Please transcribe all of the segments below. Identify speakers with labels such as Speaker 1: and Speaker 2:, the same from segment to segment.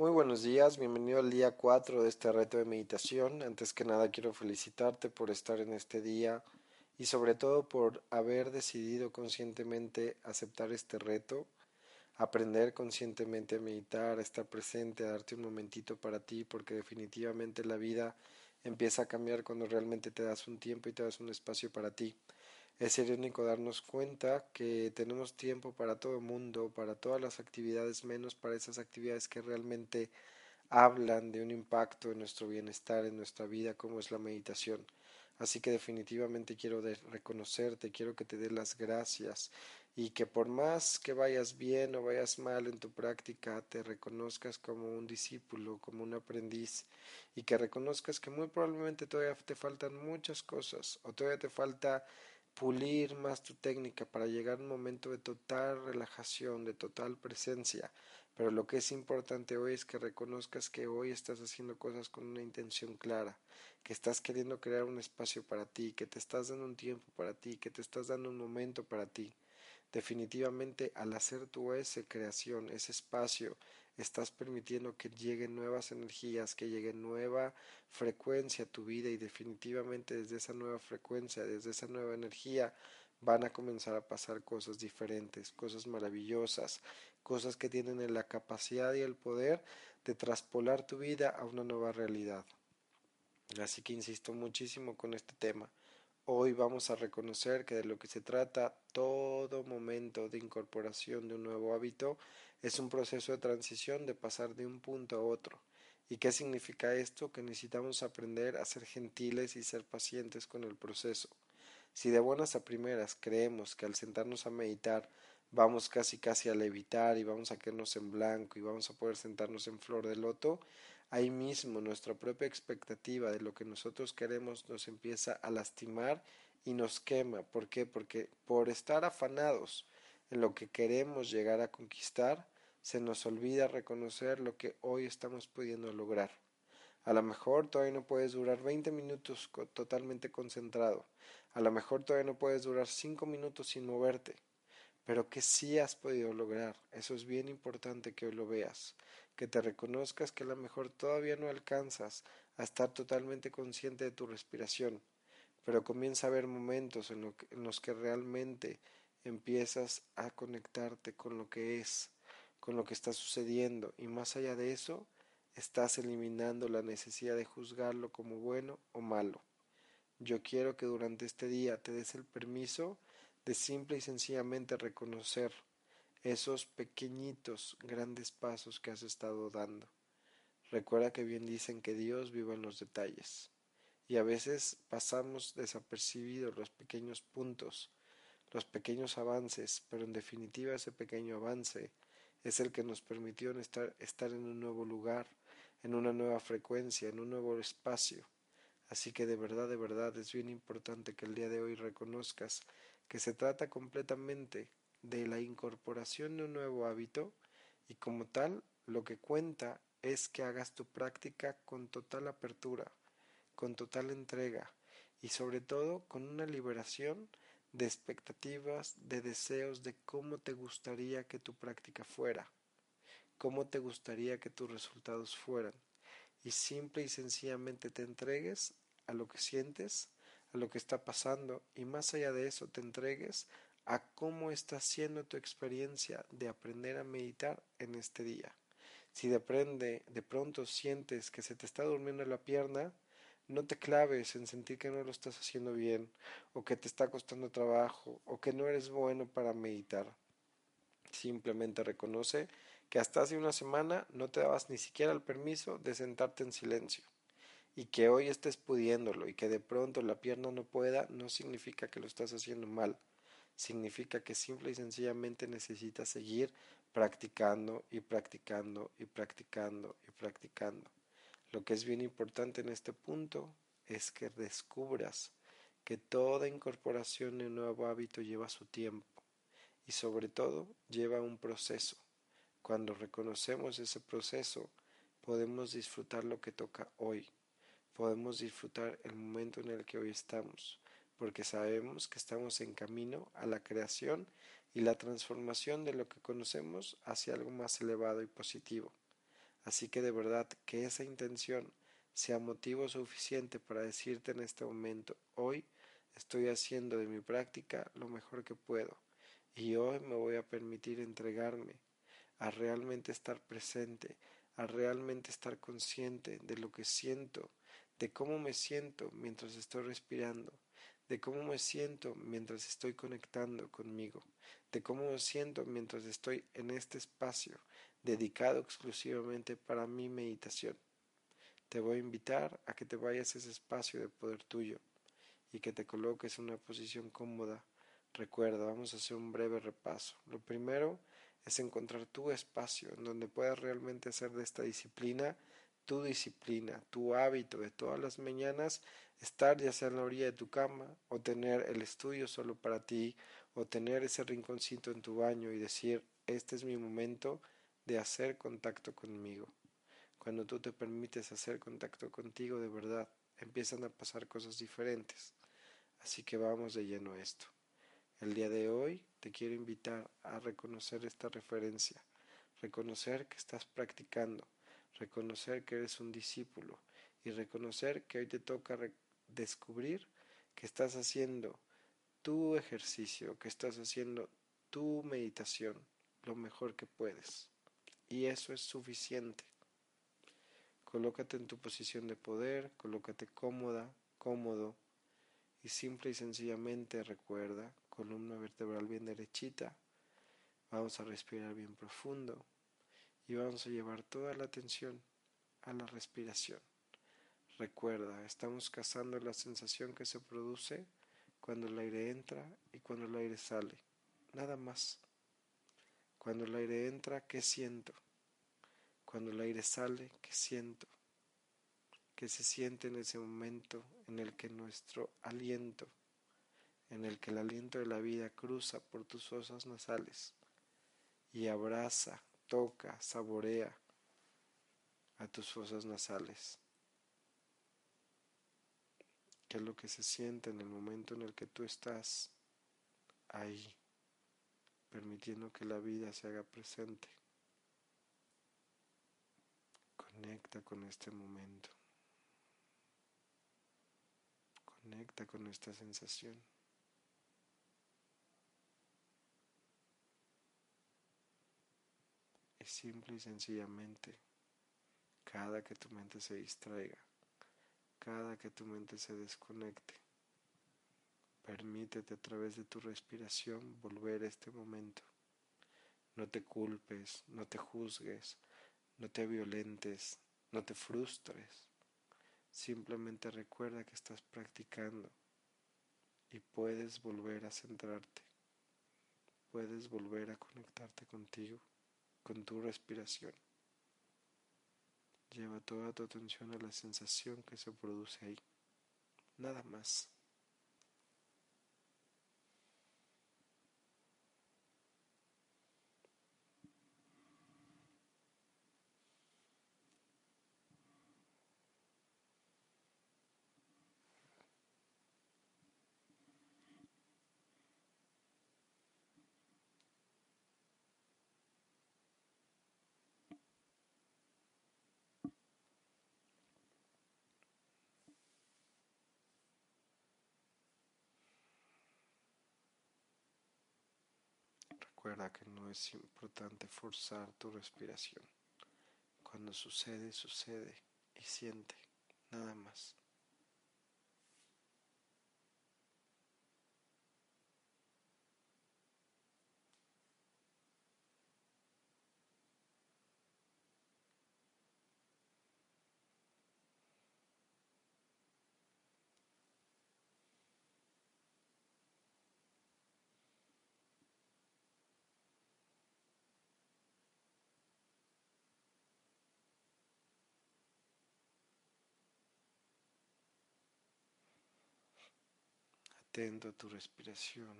Speaker 1: Muy buenos días, bienvenido al día 4 de este reto de meditación. Antes que nada quiero felicitarte por estar en este día y sobre todo por haber decidido conscientemente aceptar este reto, aprender conscientemente a meditar, a estar presente, a darte un momentito para ti, porque definitivamente la vida empieza a cambiar cuando realmente te das un tiempo y te das un espacio para ti. Es irónico darnos cuenta que tenemos tiempo para todo el mundo, para todas las actividades, menos para esas actividades que realmente hablan de un impacto en nuestro bienestar, en nuestra vida, como es la meditación. Así que definitivamente quiero reconocerte, quiero que te dé las gracias y que por más que vayas bien o vayas mal en tu práctica, te reconozcas como un discípulo, como un aprendiz y que reconozcas que muy probablemente todavía te faltan muchas cosas o todavía te falta pulir más tu técnica para llegar a un momento de total relajación, de total presencia. Pero lo que es importante hoy es que reconozcas que hoy estás haciendo cosas con una intención clara, que estás queriendo crear un espacio para ti, que te estás dando un tiempo para ti, que te estás dando un momento para ti. Definitivamente al hacer tu ese creación, ese espacio, estás permitiendo que lleguen nuevas energías, que llegue nueva frecuencia a tu vida y definitivamente desde esa nueva frecuencia, desde esa nueva energía, van a comenzar a pasar cosas diferentes, cosas maravillosas, cosas que tienen la capacidad y el poder de traspolar tu vida a una nueva realidad. Así que insisto muchísimo con este tema. Hoy vamos a reconocer que de lo que se trata todo momento de incorporación de un nuevo hábito es un proceso de transición de pasar de un punto a otro. ¿Y qué significa esto? Que necesitamos aprender a ser gentiles y ser pacientes con el proceso. Si de buenas a primeras creemos que al sentarnos a meditar vamos casi casi a levitar y vamos a quedarnos en blanco y vamos a poder sentarnos en flor de loto, ahí mismo nuestra propia expectativa de lo que nosotros queremos nos empieza a lastimar y nos quema. ¿Por qué? Porque por estar afanados en lo que queremos llegar a conquistar, se nos olvida reconocer lo que hoy estamos pudiendo lograr. A lo mejor todavía no puedes durar 20 minutos totalmente concentrado. A lo mejor todavía no puedes durar 5 minutos sin moverte. Pero que sí has podido lograr. Eso es bien importante que hoy lo veas. Que te reconozcas que a lo mejor todavía no alcanzas a estar totalmente consciente de tu respiración. Pero comienza a haber momentos en, en los que realmente empiezas a conectarte con lo que es, con lo que está sucediendo y más allá de eso, estás eliminando la necesidad de juzgarlo como bueno o malo. Yo quiero que durante este día te des el permiso de simple y sencillamente reconocer esos pequeñitos, grandes pasos que has estado dando. Recuerda que bien dicen que Dios vive en los detalles y a veces pasamos desapercibidos los pequeños puntos los pequeños avances, pero en definitiva ese pequeño avance es el que nos permitió estar, estar en un nuevo lugar, en una nueva frecuencia, en un nuevo espacio. Así que de verdad, de verdad es bien importante que el día de hoy reconozcas que se trata completamente de la incorporación de un nuevo hábito y como tal lo que cuenta es que hagas tu práctica con total apertura, con total entrega y sobre todo con una liberación de expectativas, de deseos de cómo te gustaría que tu práctica fuera, cómo te gustaría que tus resultados fueran, y simple y sencillamente te entregues a lo que sientes, a lo que está pasando, y más allá de eso te entregues a cómo está siendo tu experiencia de aprender a meditar en este día. Si de, de pronto sientes que se te está durmiendo la pierna, no te claves en sentir que no lo estás haciendo bien, o que te está costando trabajo, o que no eres bueno para meditar. Simplemente reconoce que hasta hace una semana no te dabas ni siquiera el permiso de sentarte en silencio. Y que hoy estés pudiéndolo y que de pronto la pierna no pueda, no significa que lo estás haciendo mal. Significa que simple y sencillamente necesitas seguir practicando y practicando y practicando y practicando. Lo que es bien importante en este punto es que descubras que toda incorporación de nuevo hábito lleva su tiempo y sobre todo lleva un proceso. Cuando reconocemos ese proceso, podemos disfrutar lo que toca hoy, podemos disfrutar el momento en el que hoy estamos, porque sabemos que estamos en camino a la creación y la transformación de lo que conocemos hacia algo más elevado y positivo. Así que de verdad que esa intención sea motivo suficiente para decirte en este momento, hoy estoy haciendo de mi práctica lo mejor que puedo y hoy me voy a permitir entregarme a realmente estar presente, a realmente estar consciente de lo que siento, de cómo me siento mientras estoy respirando, de cómo me siento mientras estoy conectando conmigo, de cómo me siento mientras estoy en este espacio dedicado exclusivamente para mi meditación. Te voy a invitar a que te vayas a ese espacio de poder tuyo y que te coloques en una posición cómoda. Recuerda, vamos a hacer un breve repaso. Lo primero es encontrar tu espacio en donde puedas realmente hacer de esta disciplina tu disciplina, tu hábito de todas las mañanas, estar ya sea en la orilla de tu cama o tener el estudio solo para ti o tener ese rinconcito en tu baño y decir, este es mi momento de hacer contacto conmigo. Cuando tú te permites hacer contacto contigo de verdad, empiezan a pasar cosas diferentes. Así que vamos de lleno a esto. El día de hoy te quiero invitar a reconocer esta referencia, reconocer que estás practicando, reconocer que eres un discípulo y reconocer que hoy te toca descubrir que estás haciendo tu ejercicio, que estás haciendo tu meditación lo mejor que puedes. Y eso es suficiente. Colócate en tu posición de poder, colócate cómoda, cómodo y simple y sencillamente recuerda, columna vertebral bien derechita, vamos a respirar bien profundo y vamos a llevar toda la atención a la respiración. Recuerda, estamos cazando la sensación que se produce cuando el aire entra y cuando el aire sale. Nada más. Cuando el aire entra, ¿qué siento? Cuando el aire sale, ¿qué siento? ¿Qué se siente en ese momento en el que nuestro aliento, en el que el aliento de la vida cruza por tus fosas nasales y abraza toca, saborea a tus fosas nasales. ¿Qué es lo que se siente en el momento en el que tú estás ahí, permitiendo que la vida se haga presente? Conecta con este momento. Conecta con esta sensación. Simple y sencillamente, cada que tu mente se distraiga, cada que tu mente se desconecte, permítete a través de tu respiración volver a este momento. No te culpes, no te juzgues, no te violentes, no te frustres. Simplemente recuerda que estás practicando y puedes volver a centrarte, puedes volver a conectarte contigo con tu respiración. Lleva toda tu atención a la sensación que se produce ahí. Nada más. Recuerda que no es importante forzar tu respiración. Cuando sucede, sucede y siente, nada más. Atento a tu respiración,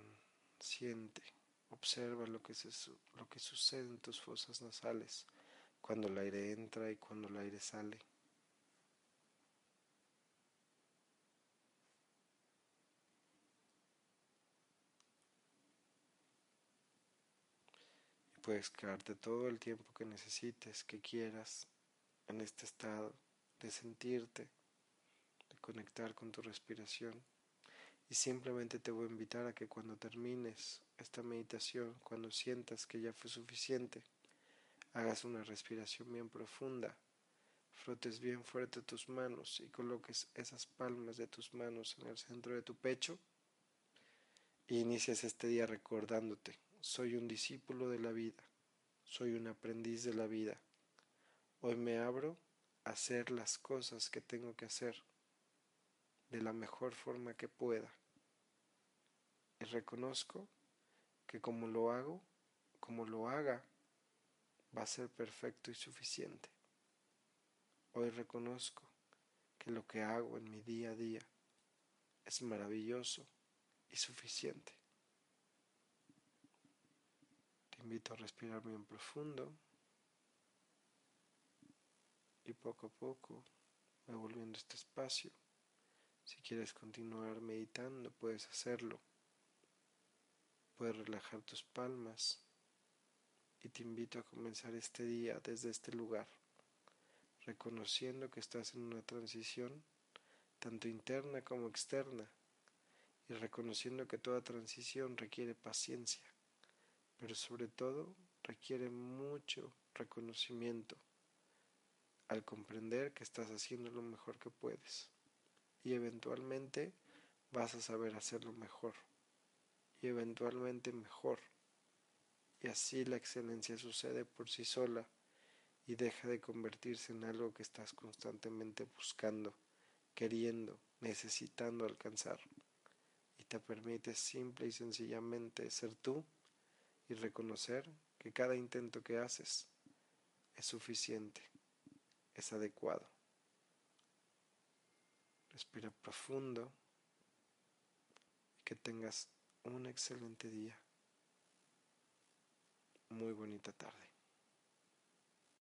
Speaker 1: siente, observa lo que, se, lo que sucede en tus fosas nasales cuando el aire entra y cuando el aire sale. Y puedes quedarte todo el tiempo que necesites, que quieras, en este estado de sentirte, de conectar con tu respiración. Y simplemente te voy a invitar a que cuando termines esta meditación, cuando sientas que ya fue suficiente, hagas una respiración bien profunda, frotes bien fuerte tus manos y coloques esas palmas de tus manos en el centro de tu pecho y inicias este día recordándote, soy un discípulo de la vida, soy un aprendiz de la vida. Hoy me abro a hacer las cosas que tengo que hacer de la mejor forma que pueda. Y reconozco que como lo hago, como lo haga, va a ser perfecto y suficiente. Hoy reconozco que lo que hago en mi día a día es maravilloso y suficiente. Te invito a respirar bien profundo y poco a poco va volviendo este espacio. Si quieres continuar meditando, puedes hacerlo. Puedes relajar tus palmas. Y te invito a comenzar este día desde este lugar, reconociendo que estás en una transición tanto interna como externa y reconociendo que toda transición requiere paciencia, pero sobre todo requiere mucho reconocimiento al comprender que estás haciendo lo mejor que puedes y eventualmente vas a saber hacerlo mejor y eventualmente mejor y así la excelencia sucede por sí sola y deja de convertirse en algo que estás constantemente buscando, queriendo, necesitando alcanzar te permite simple y sencillamente ser tú y reconocer que cada intento que haces es suficiente, es adecuado. Respira profundo y que tengas un excelente día. Muy bonita tarde.